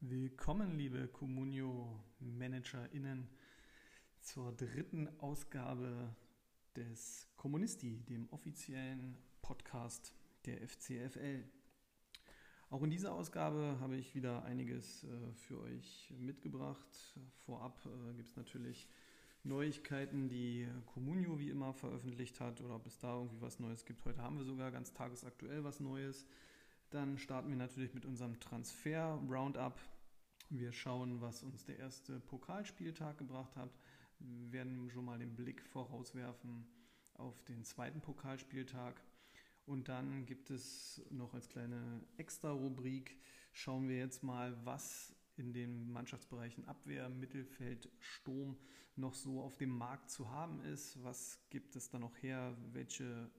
Willkommen, liebe Communio-ManagerInnen, zur dritten Ausgabe des Kommunisti, dem offiziellen Podcast der FCFL. Auch in dieser Ausgabe habe ich wieder einiges äh, für euch mitgebracht. Vorab äh, gibt es natürlich Neuigkeiten, die Communio wie immer veröffentlicht hat oder ob es da irgendwie was Neues gibt. Heute haben wir sogar ganz tagesaktuell was Neues. Dann starten wir natürlich mit unserem Transfer-Roundup. Wir schauen, was uns der erste Pokalspieltag gebracht hat. Wir werden schon mal den Blick vorauswerfen auf den zweiten Pokalspieltag. Und dann gibt es noch als kleine Extra-Rubrik, schauen wir jetzt mal, was in den Mannschaftsbereichen Abwehr, Mittelfeld, Sturm noch so auf dem Markt zu haben ist. Was gibt es da noch her? Welche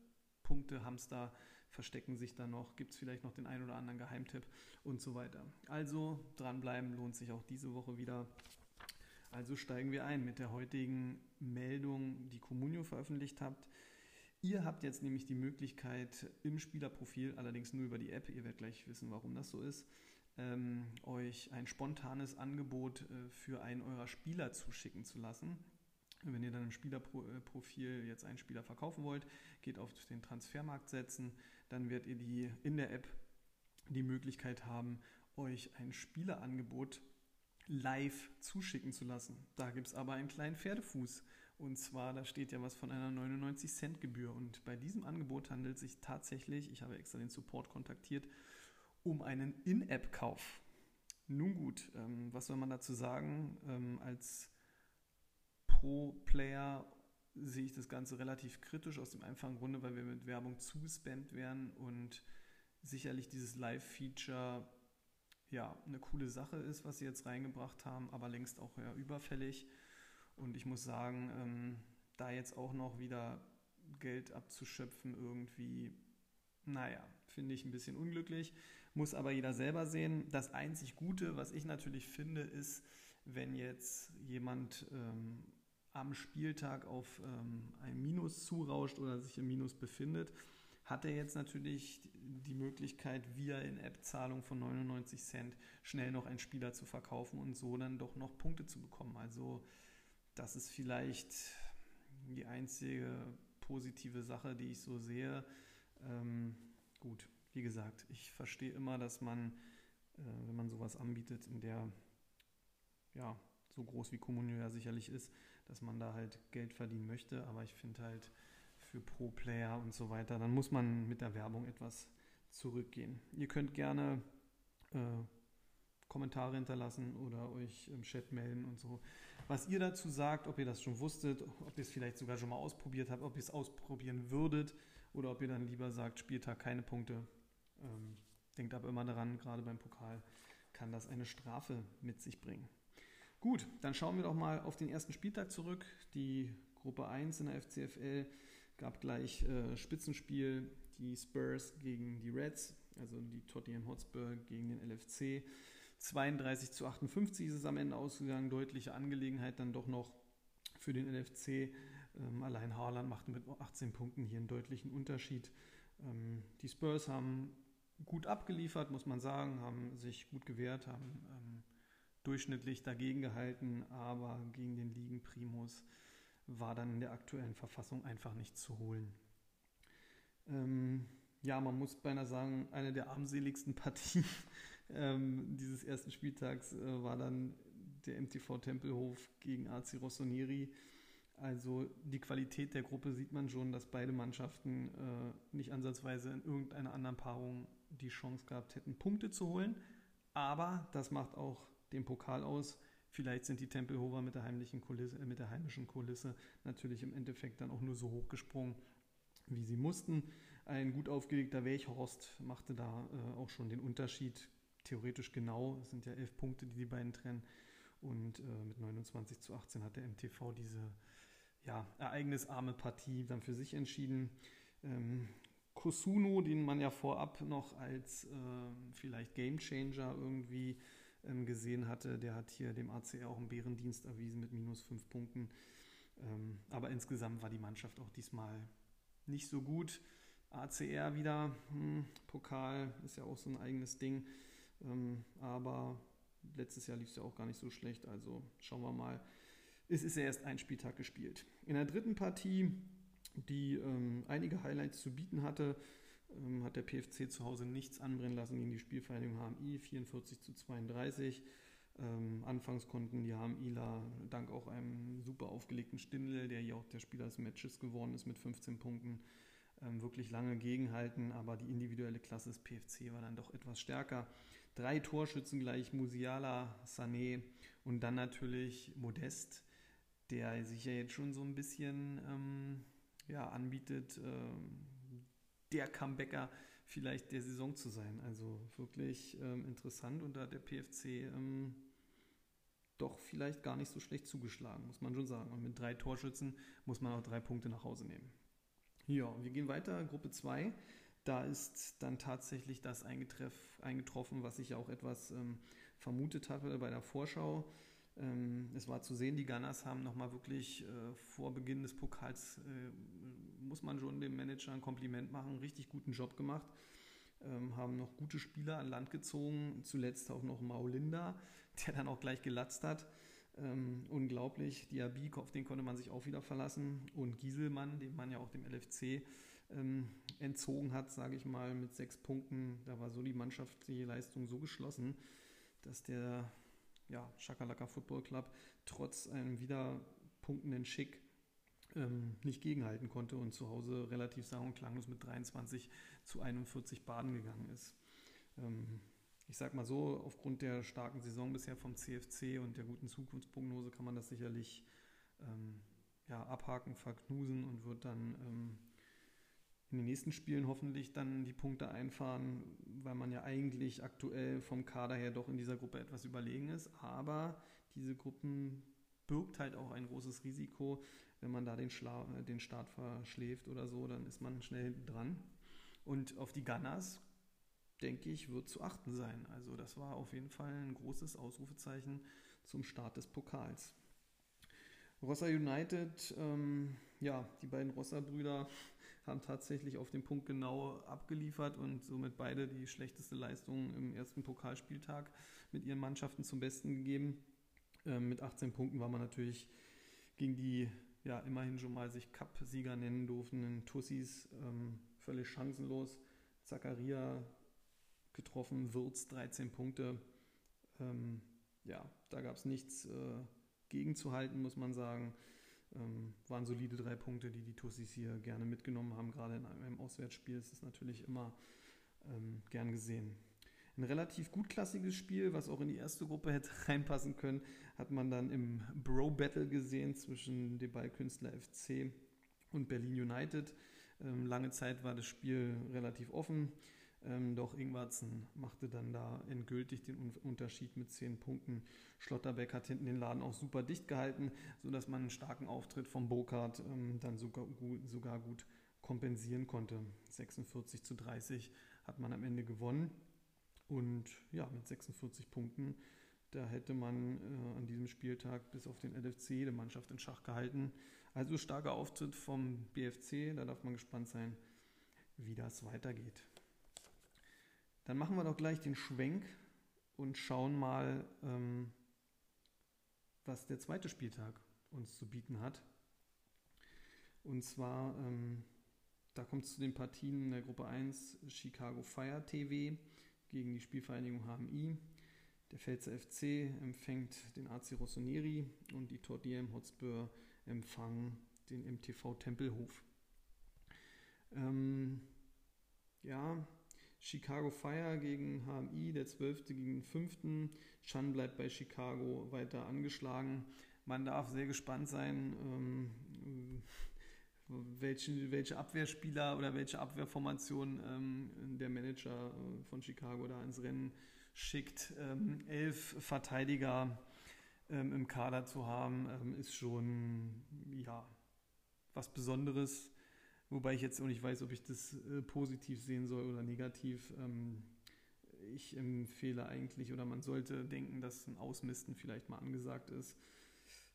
Punkte haben es da? verstecken sich da noch, gibt es vielleicht noch den einen oder anderen Geheimtipp und so weiter. Also dranbleiben lohnt sich auch diese Woche wieder. Also steigen wir ein mit der heutigen Meldung, die Comunio veröffentlicht habt. Ihr habt jetzt nämlich die Möglichkeit im Spielerprofil, allerdings nur über die App, ihr werdet gleich wissen, warum das so ist, ähm, euch ein spontanes Angebot äh, für einen eurer Spieler zuschicken zu lassen. Wenn ihr dann im Spielerprofil jetzt einen Spieler verkaufen wollt, geht auf den Transfermarkt setzen, dann werdet ihr die in der App die Möglichkeit haben, euch ein Spielerangebot live zuschicken zu lassen. Da gibt es aber einen kleinen Pferdefuß. Und zwar, da steht ja was von einer 99 Cent Gebühr. Und bei diesem Angebot handelt es sich tatsächlich, ich habe extra den Support kontaktiert, um einen In-App-Kauf. Nun gut, ähm, was soll man dazu sagen? Ähm, als Pro-Player sehe ich das Ganze relativ kritisch aus dem einfachen Grunde, weil wir mit Werbung zugespannt werden und sicherlich dieses Live-Feature ja eine coole Sache ist, was sie jetzt reingebracht haben, aber längst auch ja überfällig. Und ich muss sagen, ähm, da jetzt auch noch wieder Geld abzuschöpfen, irgendwie, naja, finde ich ein bisschen unglücklich. Muss aber jeder selber sehen. Das einzig Gute, was ich natürlich finde, ist, wenn jetzt jemand ähm, am Spieltag auf ähm, ein Minus zurauscht oder sich im Minus befindet, hat er jetzt natürlich die Möglichkeit, via In-App-Zahlung von 99 Cent schnell noch einen Spieler zu verkaufen und so dann doch noch Punkte zu bekommen. Also das ist vielleicht die einzige positive Sache, die ich so sehe. Ähm, wie gesagt, ich verstehe immer, dass man, äh, wenn man sowas anbietet, in der ja, so groß wie Communio ja sicherlich ist, dass man da halt Geld verdienen möchte. Aber ich finde halt für Pro-Player und so weiter, dann muss man mit der Werbung etwas zurückgehen. Ihr könnt gerne äh, Kommentare hinterlassen oder euch im Chat melden und so. Was ihr dazu sagt, ob ihr das schon wusstet, ob ihr es vielleicht sogar schon mal ausprobiert habt, ob ihr es ausprobieren würdet oder ob ihr dann lieber sagt, Spieltag keine Punkte. Ähm, denkt aber immer daran, gerade beim Pokal kann das eine Strafe mit sich bringen. Gut, dann schauen wir doch mal auf den ersten Spieltag zurück. Die Gruppe 1 in der FCFL gab gleich äh, Spitzenspiel, die Spurs gegen die Reds, also die Tottenham Hotspur gegen den LFC. 32 zu 58 ist es am Ende ausgegangen, deutliche Angelegenheit dann doch noch für den LFC. Ähm, allein Haaland machte mit 18 Punkten hier einen deutlichen Unterschied. Ähm, die Spurs haben gut abgeliefert, muss man sagen, haben sich gut gewehrt, haben ähm, durchschnittlich dagegen gehalten, aber gegen den Ligen Primus war dann in der aktuellen Verfassung einfach nicht zu holen. Ähm, ja, man muss beinahe sagen, eine der armseligsten Partien ähm, dieses ersten Spieltags äh, war dann der MTV Tempelhof gegen AC Rossoneri. Also die Qualität der Gruppe sieht man schon, dass beide Mannschaften äh, nicht ansatzweise in irgendeiner anderen Paarung die Chance gehabt hätten, Punkte zu holen. Aber das macht auch den Pokal aus. Vielleicht sind die Tempelhofer mit der, heimlichen Kulisse, mit der heimischen Kulisse natürlich im Endeffekt dann auch nur so hochgesprungen, wie sie mussten. Ein gut aufgelegter Welchhorst machte da äh, auch schon den Unterschied. Theoretisch genau, es sind ja elf Punkte, die die beiden trennen. Und äh, mit 29 zu 18 hat der MTV diese ja, ereignisarme Partie dann für sich entschieden. Ähm, Kosuno, den man ja vorab noch als äh, vielleicht Gamechanger irgendwie ähm, gesehen hatte. Der hat hier dem ACR auch einen Bärendienst erwiesen mit minus fünf Punkten. Ähm, aber insgesamt war die Mannschaft auch diesmal nicht so gut. ACR wieder, hm, Pokal ist ja auch so ein eigenes Ding. Ähm, aber letztes Jahr lief es ja auch gar nicht so schlecht. Also schauen wir mal. Es ist ja erst ein Spieltag gespielt. In der dritten Partie, die ähm, einige Highlights zu bieten hatte, ähm, hat der PFC zu Hause nichts anbrennen lassen gegen die Spielvereinigung HMI, 44 zu 32. Ähm, anfangs konnten die HMIler dank auch einem super aufgelegten Stindel, der hier auch der Spieler des Matches geworden ist mit 15 Punkten, ähm, wirklich lange gegenhalten, aber die individuelle Klasse des PFC war dann doch etwas stärker. Drei Torschützen gleich, Musiala, Sané und dann natürlich Modest, der sich ja jetzt schon so ein bisschen ähm, ja, anbietet, ähm, der Comebacker vielleicht der Saison zu sein. Also wirklich ähm, interessant und da hat der PFC ähm, doch vielleicht gar nicht so schlecht zugeschlagen, muss man schon sagen. Und mit drei Torschützen muss man auch drei Punkte nach Hause nehmen. Ja, wir gehen weiter, Gruppe 2. Da ist dann tatsächlich das eingetroffen, was ich ja auch etwas ähm, vermutet hatte bei der Vorschau. Ähm, es war zu sehen, die Gunners haben nochmal wirklich äh, vor Beginn des Pokals, äh, muss man schon dem Manager ein Kompliment machen, einen richtig guten Job gemacht. Ähm, haben noch gute Spieler an Land gezogen, zuletzt auch noch Maulinda, der dann auch gleich gelatzt hat. Ähm, unglaublich. Diabik, auf den konnte man sich auch wieder verlassen. Und Gieselmann, den man ja auch dem LFC entzogen hat, sage ich mal, mit sechs Punkten. Da war so die mannschaftliche Leistung so geschlossen, dass der ja, Shakalaka Football Club trotz einem wieder punktenden Schick ähm, nicht gegenhalten konnte und zu Hause relativ sang- und klanglos mit 23 zu 41 Baden gegangen ist. Ähm, ich sag mal so, aufgrund der starken Saison bisher vom CFC und der guten Zukunftsprognose kann man das sicherlich ähm, ja, abhaken, verknusen und wird dann ähm, in den nächsten Spielen hoffentlich dann die Punkte einfahren, weil man ja eigentlich aktuell vom Kader her doch in dieser Gruppe etwas überlegen ist. Aber diese Gruppen birgt halt auch ein großes Risiko. Wenn man da den, Schla den Start verschläft oder so, dann ist man schnell dran. Und auf die Gunners, denke ich, wird zu achten sein. Also das war auf jeden Fall ein großes Ausrufezeichen zum Start des Pokals. Rossa United, ähm, ja, die beiden Rossa-Brüder haben tatsächlich auf den Punkt genau abgeliefert und somit beide die schlechteste Leistung im ersten Pokalspieltag mit ihren Mannschaften zum Besten gegeben. Ähm, mit 18 Punkten war man natürlich gegen die ja immerhin schon mal sich Cup-Sieger nennen durften, Tussis ähm, völlig chancenlos. Zakaria getroffen, Würz 13 Punkte. Ähm, ja, da gab es nichts äh, gegenzuhalten, muss man sagen. Ähm, waren solide drei Punkte, die die Tussis hier gerne mitgenommen haben. Gerade in einem Auswärtsspiel ist es natürlich immer ähm, gern gesehen. Ein relativ gutklassiges Spiel, was auch in die erste Gruppe hätte reinpassen können, hat man dann im Bro-Battle gesehen zwischen dem Ballkünstler FC und Berlin United. Ähm, lange Zeit war das Spiel relativ offen. Ähm, doch Ingwarzen machte dann da endgültig den Unterschied mit zehn Punkten. Schlotterbeck hat hinten den Laden auch super dicht gehalten, sodass man einen starken Auftritt von Burkhardt ähm, dann sogar, sogar gut kompensieren konnte. 46 zu 30 hat man am Ende gewonnen. Und ja, mit 46 Punkten, da hätte man äh, an diesem Spieltag bis auf den LFC die Mannschaft in Schach gehalten. Also starker Auftritt vom BFC, da darf man gespannt sein, wie das weitergeht. Dann machen wir doch gleich den Schwenk und schauen mal, ähm, was der zweite Spieltag uns zu bieten hat. Und zwar, ähm, da kommt es zu den Partien in der Gruppe 1 Chicago Fire TV gegen die Spielvereinigung HMI. Der Pfälzer FC empfängt den AC Rossoneri und die Tordiem Hotspur empfangen den MTV Tempelhof. Ähm, ja, Chicago Fire gegen HMI, der 12. gegen den 5. Chan bleibt bei Chicago weiter angeschlagen. Man darf sehr gespannt sein, ähm, welche, welche Abwehrspieler oder welche Abwehrformation ähm, der Manager äh, von Chicago da ins Rennen schickt. Ähm, elf Verteidiger ähm, im Kader zu haben, ähm, ist schon ja, was Besonderes. Wobei ich jetzt auch nicht weiß, ob ich das äh, positiv sehen soll oder negativ. Ähm, ich empfehle eigentlich oder man sollte denken, dass ein Ausmisten vielleicht mal angesagt ist.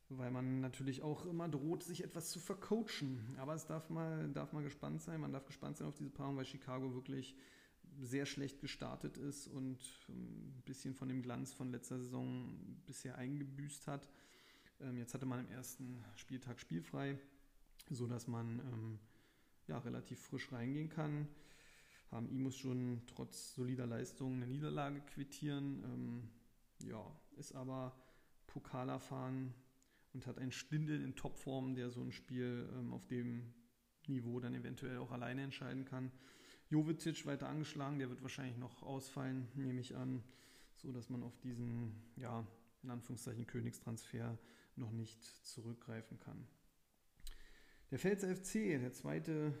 weil man natürlich auch immer droht, sich etwas zu vercoachen. Aber es darf mal, darf mal gespannt sein. Man darf gespannt sein auf diese Paarung, weil Chicago wirklich sehr schlecht gestartet ist und ein bisschen von dem Glanz von letzter Saison bisher eingebüßt hat. Ähm, jetzt hatte man im ersten Spieltag spielfrei, sodass man ähm, ja, relativ frisch reingehen kann. HMI muss schon trotz solider Leistung eine Niederlage quittieren. Ähm, ja, ist aber Pokalerfahren und hat einen Stindel in Topform, der so ein Spiel ähm, auf dem Niveau dann eventuell auch alleine entscheiden kann. Jovetic weiter angeschlagen, der wird wahrscheinlich noch ausfallen, nehme ich an, so dass man auf diesen, ja, in Anführungszeichen Königstransfer noch nicht zurückgreifen kann. Der Pfälzer FC, der zweite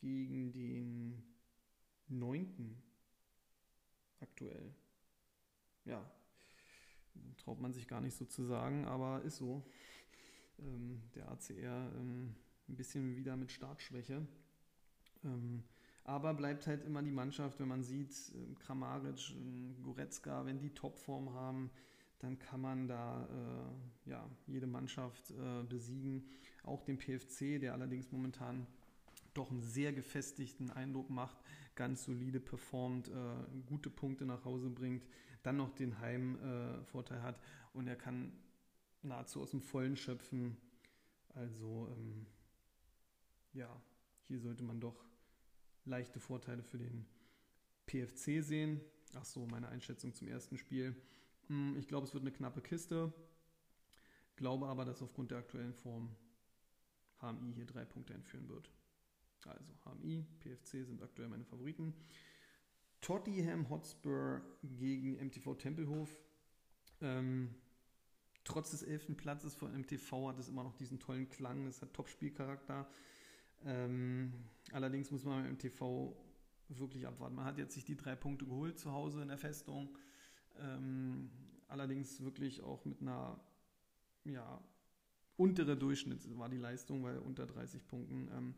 gegen den neunten aktuell. Ja, traut man sich gar nicht so zu sagen, aber ist so. Ähm, der ACR ähm, ein bisschen wieder mit Startschwäche. Ähm, aber bleibt halt immer die Mannschaft, wenn man sieht, äh, Kramaric, äh, Goretzka, wenn die Topform haben, dann kann man da äh, ja, jede Mannschaft äh, besiegen. Auch den PFC, der allerdings momentan doch einen sehr gefestigten Eindruck macht, ganz solide performt, äh, gute Punkte nach Hause bringt, dann noch den Heimvorteil äh, hat und er kann nahezu aus dem Vollen schöpfen. Also ähm, ja, hier sollte man doch leichte Vorteile für den PFC sehen. Ach so, meine Einschätzung zum ersten Spiel. Hm, ich glaube, es wird eine knappe Kiste. Glaube aber, dass aufgrund der aktuellen Form HMI hier drei Punkte entführen wird. Also HMI, PFC sind aktuell meine Favoriten. Tottenham Hotspur gegen MTV Tempelhof. Ähm, trotz des elften Platzes von MTV hat es immer noch diesen tollen Klang. Es hat Top-Spielcharakter. Ähm, allerdings muss man beim MTV wirklich abwarten. Man hat jetzt sich die drei Punkte geholt zu Hause in der Festung. Ähm, allerdings wirklich auch mit einer ja, untere Durchschnitt war die Leistung, weil unter 30 Punkten. Ähm,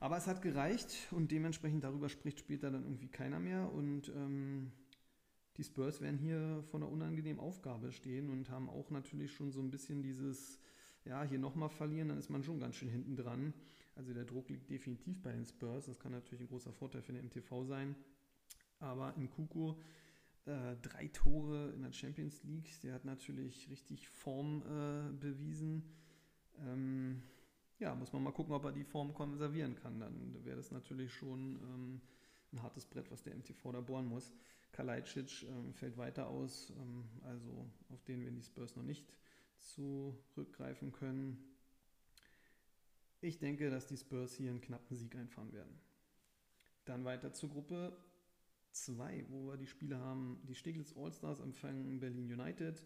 aber es hat gereicht und dementsprechend darüber spricht später dann irgendwie keiner mehr. Und ähm, die Spurs werden hier vor einer unangenehmen Aufgabe stehen und haben auch natürlich schon so ein bisschen dieses, ja, hier nochmal verlieren, dann ist man schon ganz schön hinten dran. Also der Druck liegt definitiv bei den Spurs. Das kann natürlich ein großer Vorteil für den MTV sein. Aber in Kuku äh, drei Tore in der Champions League. Der hat natürlich richtig Form äh, bewiesen. Ähm, ja, muss man mal gucken, ob er die Form konservieren kann. Dann wäre das natürlich schon ähm, ein hartes Brett, was der MTV da bohren muss. Kalajdzic ähm, fällt weiter aus, ähm, also auf den wir die Spurs noch nicht zurückgreifen können. Ich denke, dass die Spurs hier einen knappen Sieg einfahren werden. Dann weiter zur Gruppe 2, wo wir die Spiele haben. Die Steglitz Allstars empfangen Berlin United.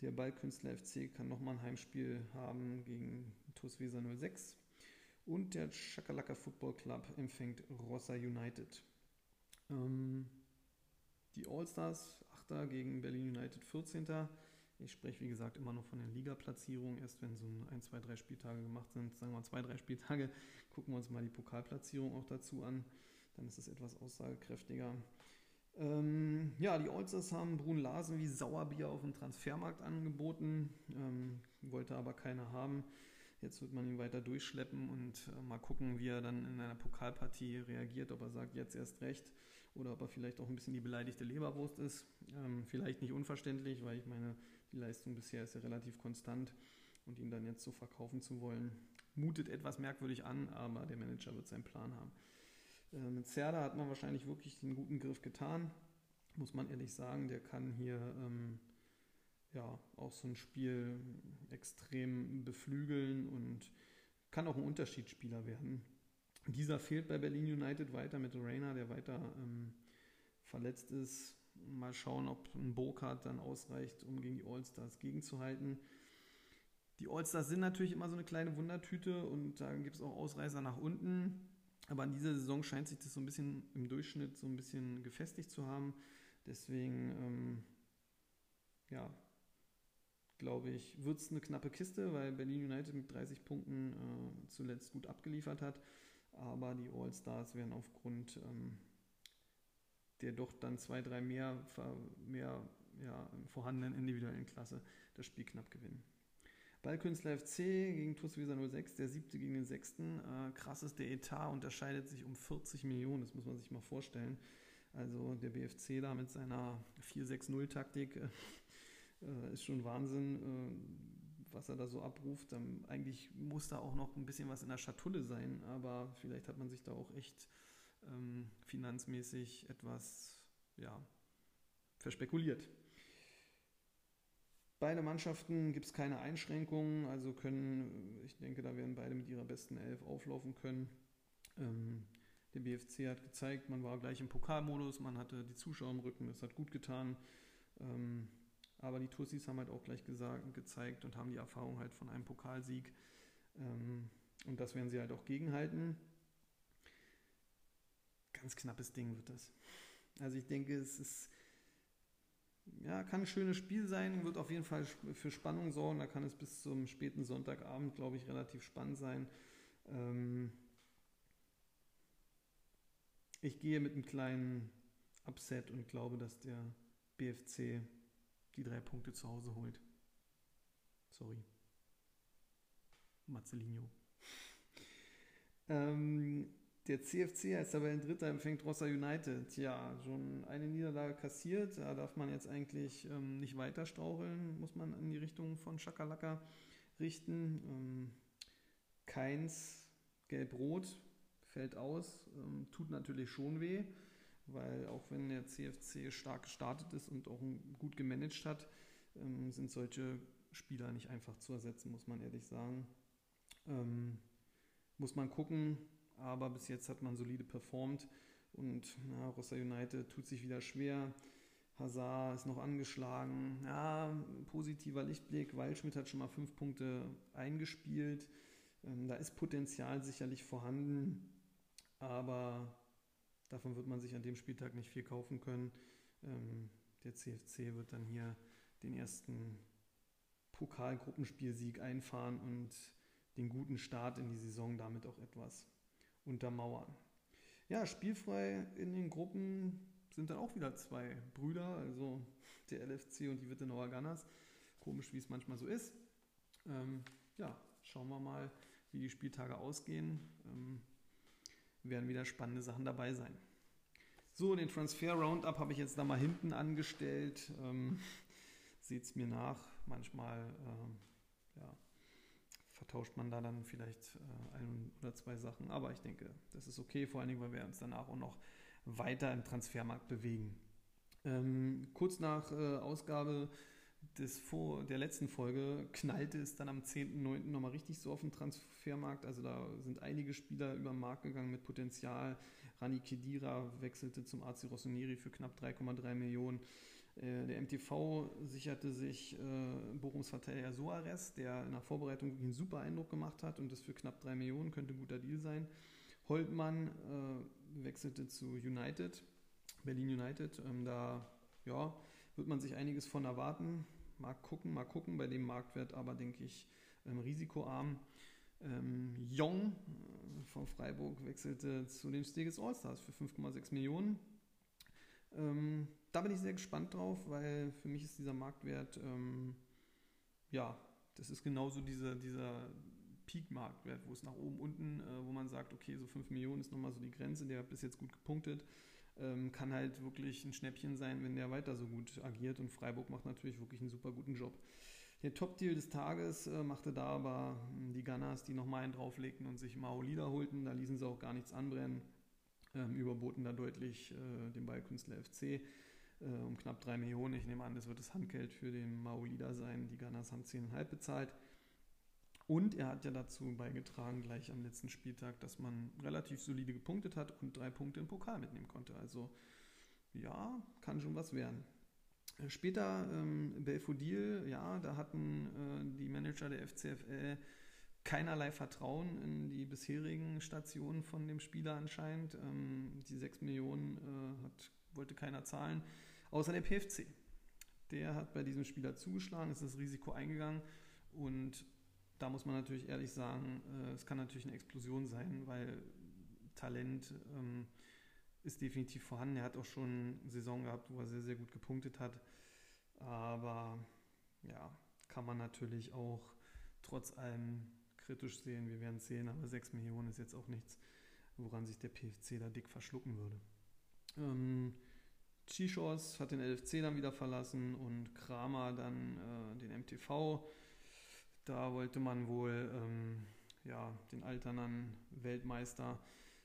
Der Ballkünstler FC kann nochmal ein Heimspiel haben gegen TuS Weser 06. Und der Chakalaka Football Club empfängt Rossa United. Ähm, die Allstars, 8. gegen Berlin United 14. Ich spreche, wie gesagt, immer noch von den Liga-Platzierungen. Erst wenn so ein, zwei, drei Spieltage gemacht sind, sagen wir zwei, drei Spieltage, gucken wir uns mal die Pokalplatzierung auch dazu an. Dann ist es etwas aussagekräftiger. Ähm, ja, die Allstars haben Brun Larsen wie Sauerbier auf dem Transfermarkt angeboten, ähm, wollte aber keiner haben. Jetzt wird man ihn weiter durchschleppen und äh, mal gucken, wie er dann in einer Pokalpartie reagiert, ob er sagt, jetzt erst recht oder ob er vielleicht auch ein bisschen die beleidigte Leberwurst ist. Ähm, vielleicht nicht unverständlich, weil ich meine, die Leistung bisher ist ja relativ konstant und ihn dann jetzt so verkaufen zu wollen, mutet etwas merkwürdig an, aber der Manager wird seinen Plan haben. Äh, mit Cerda hat man wahrscheinlich wirklich einen guten Griff getan, muss man ehrlich sagen. Der kann hier ähm, ja auch so ein Spiel extrem beflügeln und kann auch ein Unterschiedsspieler werden. Dieser fehlt bei Berlin United weiter mit Reina, der weiter ähm, verletzt ist. Mal schauen, ob ein Burkhardt dann ausreicht, um gegen die Allstars gegenzuhalten. Die Allstars sind natürlich immer so eine kleine Wundertüte und da gibt es auch Ausreißer nach unten. Aber in dieser Saison scheint sich das so ein bisschen im Durchschnitt so ein bisschen gefestigt zu haben. Deswegen, ähm, ja, glaube ich, wird es eine knappe Kiste, weil Berlin United mit 30 Punkten äh, zuletzt gut abgeliefert hat. Aber die All-Stars werden aufgrund ähm, der doch dann zwei, drei mehr, mehr ja, vorhandenen individuellen Klasse das Spiel knapp gewinnen. Ballkünstler FC gegen TuS Weser 06, der siebte gegen den sechsten. Äh, krass ist, der Etat unterscheidet sich um 40 Millionen, das muss man sich mal vorstellen. Also der BFC da mit seiner 4-6-0-Taktik äh, äh, ist schon Wahnsinn, äh, was er da so abruft. Ähm, eigentlich muss da auch noch ein bisschen was in der Schatulle sein, aber vielleicht hat man sich da auch echt ähm, finanzmäßig etwas ja, verspekuliert. Beide Mannschaften gibt es keine Einschränkungen, also können, ich denke, da werden beide mit ihrer besten Elf auflaufen können. Ähm, der BFC hat gezeigt, man war gleich im Pokalmodus, man hatte die Zuschauer im Rücken, das hat gut getan. Ähm, aber die Tussis haben halt auch gleich gesagt, gezeigt und haben die Erfahrung halt von einem Pokalsieg. Ähm, und das werden sie halt auch gegenhalten. Ganz knappes Ding wird das. Also ich denke, es ist ja, kann ein schönes Spiel sein, wird auf jeden Fall für Spannung sorgen. Da kann es bis zum späten Sonntagabend, glaube ich, relativ spannend sein. Ähm ich gehe mit einem kleinen Upset und glaube, dass der BFC die drei Punkte zu Hause holt. Sorry. Marcelinho. Ähm, der CFC heißt aber ein Dritter, empfängt Rossa United. Ja, schon eine Niederlage kassiert. Da darf man jetzt eigentlich ähm, nicht weiter straucheln, muss man in die Richtung von Schakalaka richten. Ähm, Keins, Gelb-Rot, fällt aus. Ähm, tut natürlich schon weh, weil auch wenn der CFC stark gestartet ist und auch gut gemanagt hat, ähm, sind solche Spieler nicht einfach zu ersetzen, muss man ehrlich sagen. Ähm, muss man gucken, aber bis jetzt hat man solide performt und ja, Rossa United tut sich wieder schwer. Hazard ist noch angeschlagen. Ja, positiver Lichtblick. Waldschmidt hat schon mal fünf Punkte eingespielt. Ähm, da ist Potenzial sicherlich vorhanden, aber davon wird man sich an dem Spieltag nicht viel kaufen können. Ähm, der CFC wird dann hier den ersten Pokalgruppenspielsieg einfahren und den guten Start in die Saison damit auch etwas untermauern. Ja, spielfrei in den Gruppen sind dann auch wieder zwei Brüder, also der LFC und die Wittenauer Gunners. Komisch, wie es manchmal so ist. Ähm, ja, schauen wir mal, wie die Spieltage ausgehen. Ähm, werden wieder spannende Sachen dabei sein. So, den Transfer Roundup habe ich jetzt da mal hinten angestellt. Ähm, Seht es mir nach. Manchmal ähm, vertauscht man da dann vielleicht äh, ein oder zwei Sachen. Aber ich denke, das ist okay, vor allen Dingen, weil wir uns danach auch noch weiter im Transfermarkt bewegen. Ähm, kurz nach äh, Ausgabe des vor, der letzten Folge knallte es dann am 10.9. nochmal richtig so auf dem Transfermarkt. Also da sind einige Spieler über den Markt gegangen mit Potenzial. Rani Kedira wechselte zum AC Rossoneri für knapp 3,3 Millionen. Äh, der MTV sicherte sich äh, Bochums Verteidiger Soares, der in der Vorbereitung einen super Eindruck gemacht hat und das für knapp 3 Millionen könnte ein guter Deal sein. Holtmann äh, wechselte zu United, Berlin United. Ähm, da ja, wird man sich einiges von erwarten. Mal gucken, mal gucken. Bei dem Marktwert aber, denke ich, ähm, risikoarm. Ähm, Jong äh, von Freiburg wechselte zu den Steges Allstars für 5,6 Millionen. Ähm, da bin ich sehr gespannt drauf, weil für mich ist dieser Marktwert, ähm, ja, das ist genauso dieser, dieser Peak-Marktwert, wo es nach oben, unten, äh, wo man sagt, okay, so 5 Millionen ist nochmal so die Grenze, der hat bis jetzt gut gepunktet. Ähm, kann halt wirklich ein Schnäppchen sein, wenn der weiter so gut agiert und Freiburg macht natürlich wirklich einen super guten Job. Der Top-Deal des Tages äh, machte da aber hm, die Gunners, die nochmal einen drauflegten und sich Maolida holten. Da ließen sie auch gar nichts anbrennen ähm, überboten da deutlich äh, den Ballkünstler FC äh, um knapp 3 Millionen. Ich nehme an, das wird das Handgeld für den Maolida sein. Die Gunners haben 10,5 bezahlt. Und er hat ja dazu beigetragen, gleich am letzten Spieltag, dass man relativ solide gepunktet hat und drei Punkte im Pokal mitnehmen konnte. Also ja, kann schon was werden. Äh, später ähm, Belfodil, ja, da hatten äh, die Manager der FCFL keinerlei Vertrauen in die bisherigen Stationen von dem Spieler anscheinend. Ähm, die 6 Millionen äh, hat, wollte keiner zahlen, außer der PFC. Der hat bei diesem Spieler zugeschlagen, ist das Risiko eingegangen und da muss man natürlich ehrlich sagen, äh, es kann natürlich eine Explosion sein, weil Talent ähm, ist definitiv vorhanden. Er hat auch schon eine Saison gehabt, wo er sehr, sehr gut gepunktet hat. Aber ja, kann man natürlich auch trotz allem kritisch sehen. Wir werden sehen, aber 6 Millionen ist jetzt auch nichts, woran sich der PFC da dick verschlucken würde. Ähm, Chichos hat den LFC dann wieder verlassen und Kramer dann äh, den MTV. Da wollte man wohl ähm, ja, den alternden Weltmeister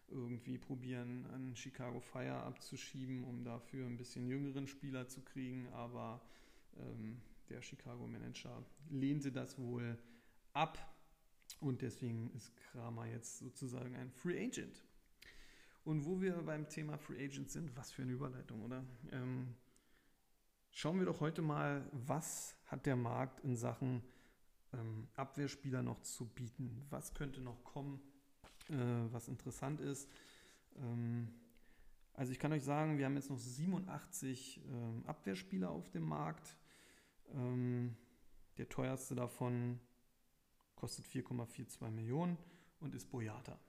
irgendwie probieren, an Chicago Fire abzuschieben, um dafür ein bisschen jüngeren Spieler zu kriegen. Aber ähm, der Chicago Manager lehnte das wohl ab und deswegen ist Kramer jetzt sozusagen ein Free Agent. Und wo wir beim Thema Free Agent sind, was für eine Überleitung, oder? Ähm, schauen wir doch heute mal, was hat der Markt in Sachen ähm, Abwehrspieler noch zu bieten? Was könnte noch kommen, äh, was interessant ist? Ähm, also ich kann euch sagen, wir haben jetzt noch 87 äh, Abwehrspieler auf dem Markt. Ähm, der teuerste davon kostet 4,42 Millionen und ist Boyata.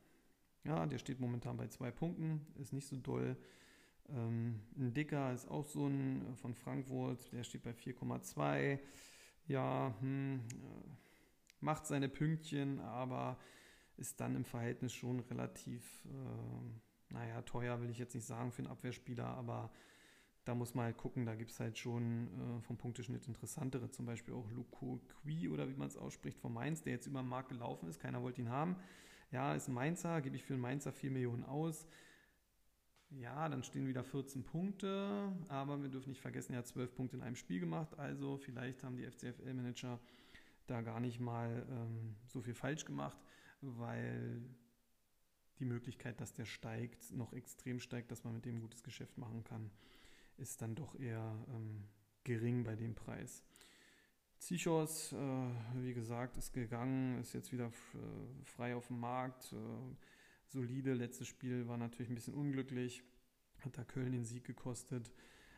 Ja, der steht momentan bei zwei Punkten, ist nicht so doll. Ähm, ein Dicker ist auch so ein äh, von Frankfurt, der steht bei 4,2. Ja, hm, äh, macht seine Pünktchen, aber ist dann im Verhältnis schon relativ, äh, naja, teuer will ich jetzt nicht sagen für einen Abwehrspieler, aber da muss man halt gucken, da gibt es halt schon äh, vom Punkteschnitt interessantere, zum Beispiel auch Luko Qui oder wie man es ausspricht, von Mainz, der jetzt über den Markt gelaufen ist, keiner wollte ihn haben. Ja, ist ein Mainzer, gebe ich für einen Mainzer 4 Millionen aus. Ja, dann stehen wieder 14 Punkte, aber wir dürfen nicht vergessen, er hat 12 Punkte in einem Spiel gemacht, also vielleicht haben die FCFL-Manager da gar nicht mal ähm, so viel falsch gemacht, weil die Möglichkeit, dass der steigt, noch extrem steigt, dass man mit dem gutes Geschäft machen kann ist dann doch eher ähm, gering bei dem Preis. Zichos, äh, wie gesagt, ist gegangen, ist jetzt wieder äh, frei auf dem Markt. Äh, solide, letztes Spiel war natürlich ein bisschen unglücklich, hat da Köln den Sieg gekostet,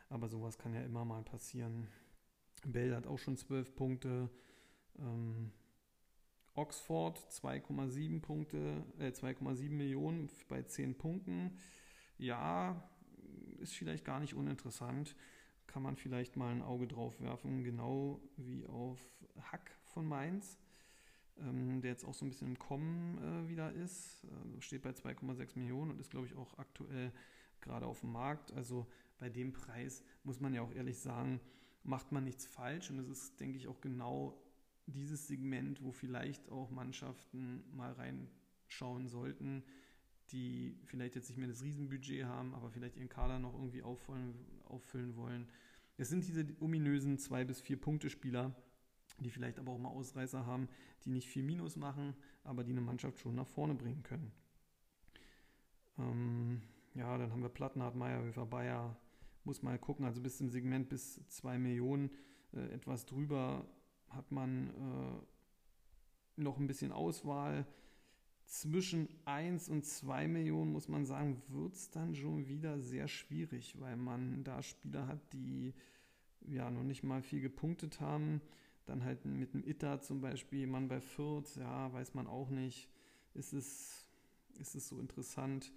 aber sowas kann ja immer mal passieren. Bell hat auch schon 12 Punkte. Ähm, Oxford 2,7 Punkte, äh, 2,7 Millionen bei 10 Punkten. Ja, ist vielleicht gar nicht uninteressant. Kann man vielleicht mal ein Auge drauf werfen, genau wie auf Hack von Mainz, ähm, der jetzt auch so ein bisschen im Kommen äh, wieder ist. Äh, steht bei 2,6 Millionen und ist, glaube ich, auch aktuell gerade auf dem Markt. Also bei dem Preis muss man ja auch ehrlich sagen, macht man nichts falsch. Und es ist, denke ich, auch genau dieses Segment, wo vielleicht auch Mannschaften mal reinschauen sollten, die vielleicht jetzt nicht mehr das Riesenbudget haben, aber vielleicht ihren Kader noch irgendwie auffüllen, auffüllen wollen. Es sind diese ominösen zwei bis vier Punkte Spieler, die vielleicht aber auch mal Ausreißer haben, die nicht viel Minus machen, aber die eine Mannschaft schon nach vorne bringen können. Ähm, ja, dann haben wir Plattenhardt, Meyerhöfer, Bayer. Muss mal gucken, also bis zum Segment bis zwei Millionen, äh, etwas drüber hat man äh, noch ein bisschen Auswahl zwischen 1 und 2 Millionen, muss man sagen, wird es dann schon wieder sehr schwierig, weil man da Spieler hat, die ja noch nicht mal viel gepunktet haben. Dann halt mit dem Itter zum Beispiel, jemand bei Fürth, ja, weiß man auch nicht. Ist es, ist es so interessant?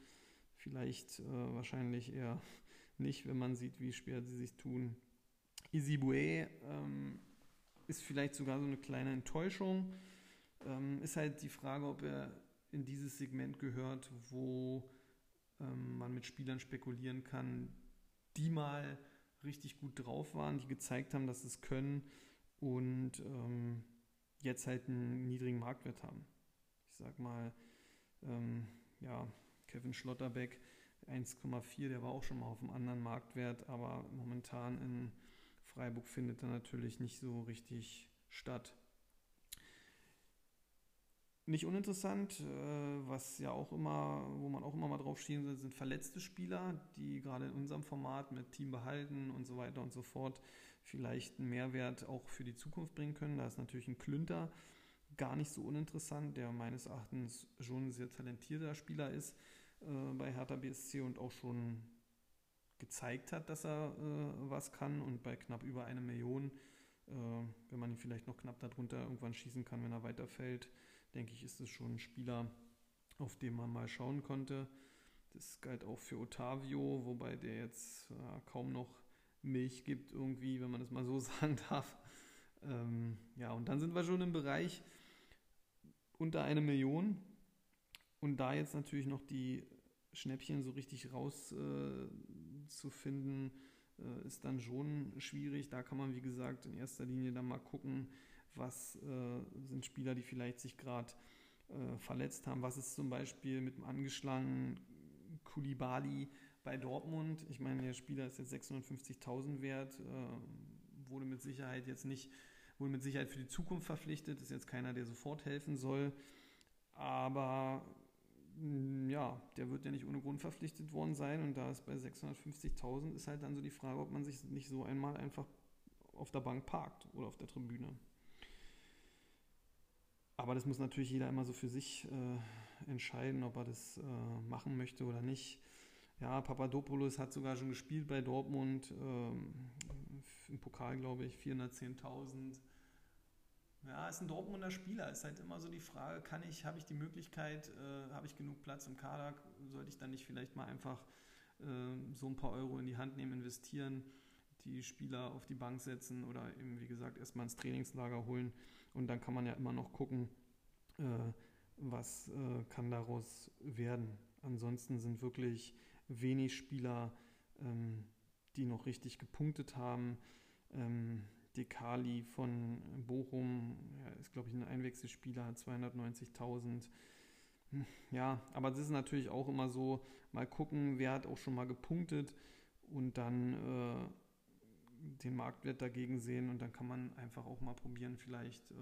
Vielleicht äh, wahrscheinlich eher nicht, wenn man sieht, wie schwer sie sich tun. Isibue ähm, ist vielleicht sogar so eine kleine Enttäuschung. Ähm, ist halt die Frage, ob er in dieses Segment gehört, wo ähm, man mit Spielern spekulieren kann, die mal richtig gut drauf waren, die gezeigt haben, dass es können und ähm, jetzt halt einen niedrigen Marktwert haben. Ich sag mal, ähm, ja, Kevin Schlotterbeck 1,4, der war auch schon mal auf einem anderen Marktwert, aber momentan in Freiburg findet er natürlich nicht so richtig statt. Nicht uninteressant, äh, was ja auch immer, wo man auch immer mal drauf stehen soll, sind verletzte Spieler, die gerade in unserem Format mit Team behalten und so weiter und so fort vielleicht einen Mehrwert auch für die Zukunft bringen können. Da ist natürlich ein Klünter gar nicht so uninteressant, der meines Erachtens schon ein sehr talentierter Spieler ist äh, bei Hertha BSC und auch schon gezeigt hat, dass er äh, was kann und bei knapp über eine Million, wenn man ihn vielleicht noch knapp darunter irgendwann schießen kann, wenn er weiterfällt, denke ich, ist es schon ein Spieler, auf den man mal schauen konnte. Das galt auch für Otavio, wobei der jetzt äh, kaum noch Milch gibt, irgendwie, wenn man das mal so sagen darf. Ähm, ja, und dann sind wir schon im Bereich unter eine Million. Und da jetzt natürlich noch die Schnäppchen so richtig rauszufinden, äh, äh, ist dann schon schwierig. Da kann man, wie gesagt, in erster Linie dann mal gucken, was äh, sind Spieler, die vielleicht sich gerade äh, verletzt haben. Was ist zum Beispiel mit dem angeschlagenen Kulibali bei Dortmund? Ich meine, der Spieler ist jetzt 650.000 wert, äh, wurde mit Sicherheit jetzt nicht, wurde mit Sicherheit für die Zukunft verpflichtet, ist jetzt keiner, der sofort helfen soll. Aber mm, ja, der wird ja nicht ohne Grund verpflichtet worden sein und da ist bei 650.000 ist halt dann so die Frage, ob man sich nicht so einmal einfach auf der Bank parkt oder auf der Tribüne. Aber das muss natürlich jeder immer so für sich äh, entscheiden, ob er das äh, machen möchte oder nicht. Ja, Papadopoulos hat sogar schon gespielt bei Dortmund, ähm, im Pokal glaube ich, 410.000. Ja, ist ein Dortmunder Spieler. Ist halt immer so die Frage, kann ich, habe ich die Möglichkeit, äh, habe ich genug Platz im Kader? Sollte ich dann nicht vielleicht mal einfach äh, so ein paar Euro in die Hand nehmen, investieren, die Spieler auf die Bank setzen oder eben, wie gesagt, erstmal ins Trainingslager holen? Und dann kann man ja immer noch gucken, äh, was äh, kann daraus werden. Ansonsten sind wirklich wenig Spieler, ähm, die noch richtig gepunktet haben. Ähm, Dekali von Bochum ja, ist, glaube ich, ein Einwechselspieler, hat 290.000. Hm, ja, aber das ist natürlich auch immer so, mal gucken, wer hat auch schon mal gepunktet und dann äh, den Marktwert dagegen sehen und dann kann man einfach auch mal probieren, vielleicht äh,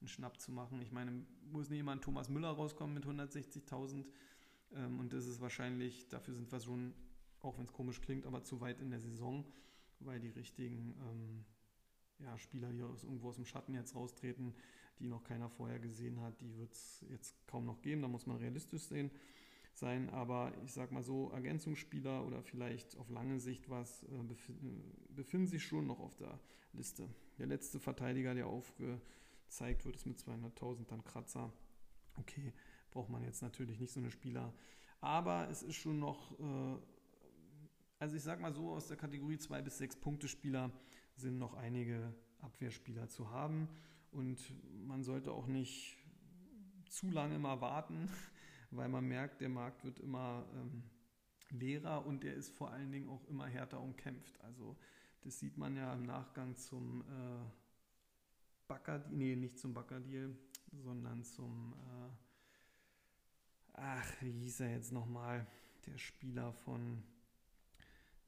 einen Schnapp zu machen. Ich meine, muss nicht jemand Thomas Müller rauskommen mit 160.000 ähm, und das ist wahrscheinlich, dafür sind wir schon, auch wenn es komisch klingt, aber zu weit in der Saison, weil die richtigen ähm, ja, Spieler, die aus, irgendwo aus dem Schatten jetzt raustreten, die noch keiner vorher gesehen hat, die wird es jetzt kaum noch geben. Da muss man realistisch sehen sein, aber ich sag mal so, Ergänzungsspieler oder vielleicht auf lange Sicht was äh, befinden sich schon noch auf der Liste. Der letzte Verteidiger, der aufgezeigt wird, ist mit 200.000 dann Kratzer. Okay, braucht man jetzt natürlich nicht so eine Spieler, aber es ist schon noch, äh, also ich sag mal so, aus der Kategorie 2 bis 6 Punkte Spieler sind noch einige Abwehrspieler zu haben und man sollte auch nicht zu lange mal warten, weil man merkt, der Markt wird immer ähm, leerer und der ist vor allen Dingen auch immer härter umkämpft. Also das sieht man ja im Nachgang zum äh, Backer, nee, nicht zum Backerdeal, sondern zum, äh, ach, wie hieß er jetzt nochmal, der Spieler von,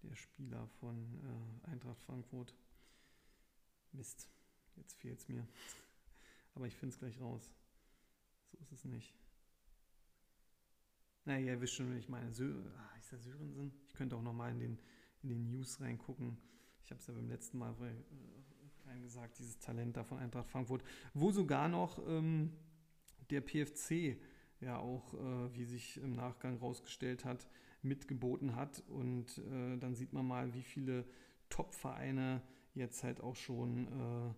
der Spieler von äh, Eintracht Frankfurt. Mist, jetzt fehlt es mir. Aber ich finde es gleich raus. So ist es nicht. Naja, ihr wisst schon, ich meine, Sö ah, Sörensen? Ich könnte auch nochmal in den, in den News reingucken. Ich habe es ja beim letzten Mal äh, gesagt, dieses Talent da von Eintracht Frankfurt, wo sogar noch ähm, der PFC ja auch, äh, wie sich im Nachgang rausgestellt hat, mitgeboten hat. Und äh, dann sieht man mal, wie viele Top-Vereine jetzt halt auch schon äh,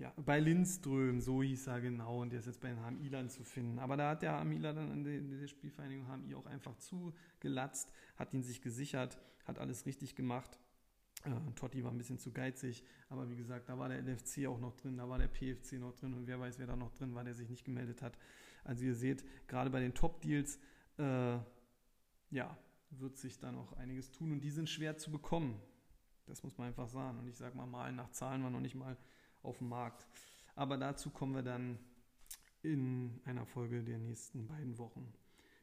ja, bei Lindström, so hieß er genau, und der ist jetzt bei den HMI-Lern zu finden. Aber da hat der HMI-Ler dann in der, in der Spielvereinigung HMI auch einfach zugelatzt, hat ihn sich gesichert, hat alles richtig gemacht. Äh, Totti war ein bisschen zu geizig, aber wie gesagt, da war der LFC auch noch drin, da war der PFC noch drin und wer weiß, wer da noch drin war, der sich nicht gemeldet hat. Also ihr seht, gerade bei den Top-Deals, äh, ja, wird sich da noch einiges tun und die sind schwer zu bekommen. Das muss man einfach sagen. Und ich sage mal, mal nach Zahlen war noch nicht mal auf dem Markt. Aber dazu kommen wir dann in einer Folge der nächsten beiden Wochen.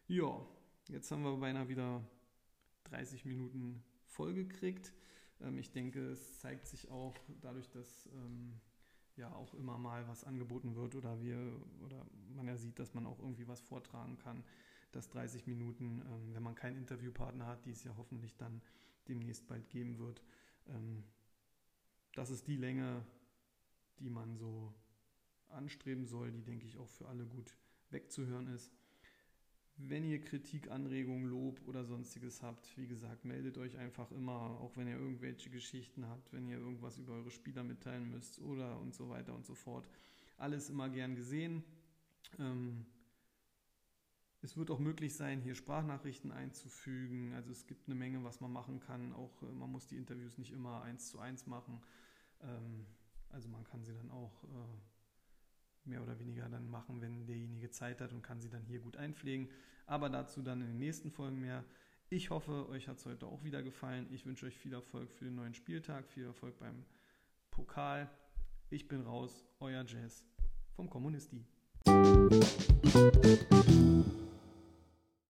Ja, jetzt haben wir beinahe wieder 30 Minuten vollgekriegt. Ähm, ich denke, es zeigt sich auch dadurch, dass ähm, ja auch immer mal was angeboten wird oder wir oder man ja sieht, dass man auch irgendwie was vortragen kann, dass 30 Minuten, ähm, wenn man keinen Interviewpartner hat, die es ja hoffentlich dann demnächst bald geben wird, ähm, das ist die Länge, die man so anstreben soll, die, denke ich, auch für alle gut wegzuhören ist. Wenn ihr Kritik, Anregungen, Lob oder sonstiges habt, wie gesagt, meldet euch einfach immer, auch wenn ihr irgendwelche Geschichten habt, wenn ihr irgendwas über eure Spieler mitteilen müsst oder und so weiter und so fort. Alles immer gern gesehen. Ähm, es wird auch möglich sein, hier Sprachnachrichten einzufügen. Also es gibt eine Menge, was man machen kann. Auch äh, man muss die Interviews nicht immer eins zu eins machen. Ähm, also man kann sie dann auch äh, mehr oder weniger dann machen, wenn derjenige Zeit hat und kann sie dann hier gut einpflegen. Aber dazu dann in den nächsten Folgen mehr. Ich hoffe, euch hat es heute auch wieder gefallen. Ich wünsche euch viel Erfolg für den neuen Spieltag, viel Erfolg beim Pokal. Ich bin raus, euer Jazz vom Kommunisti.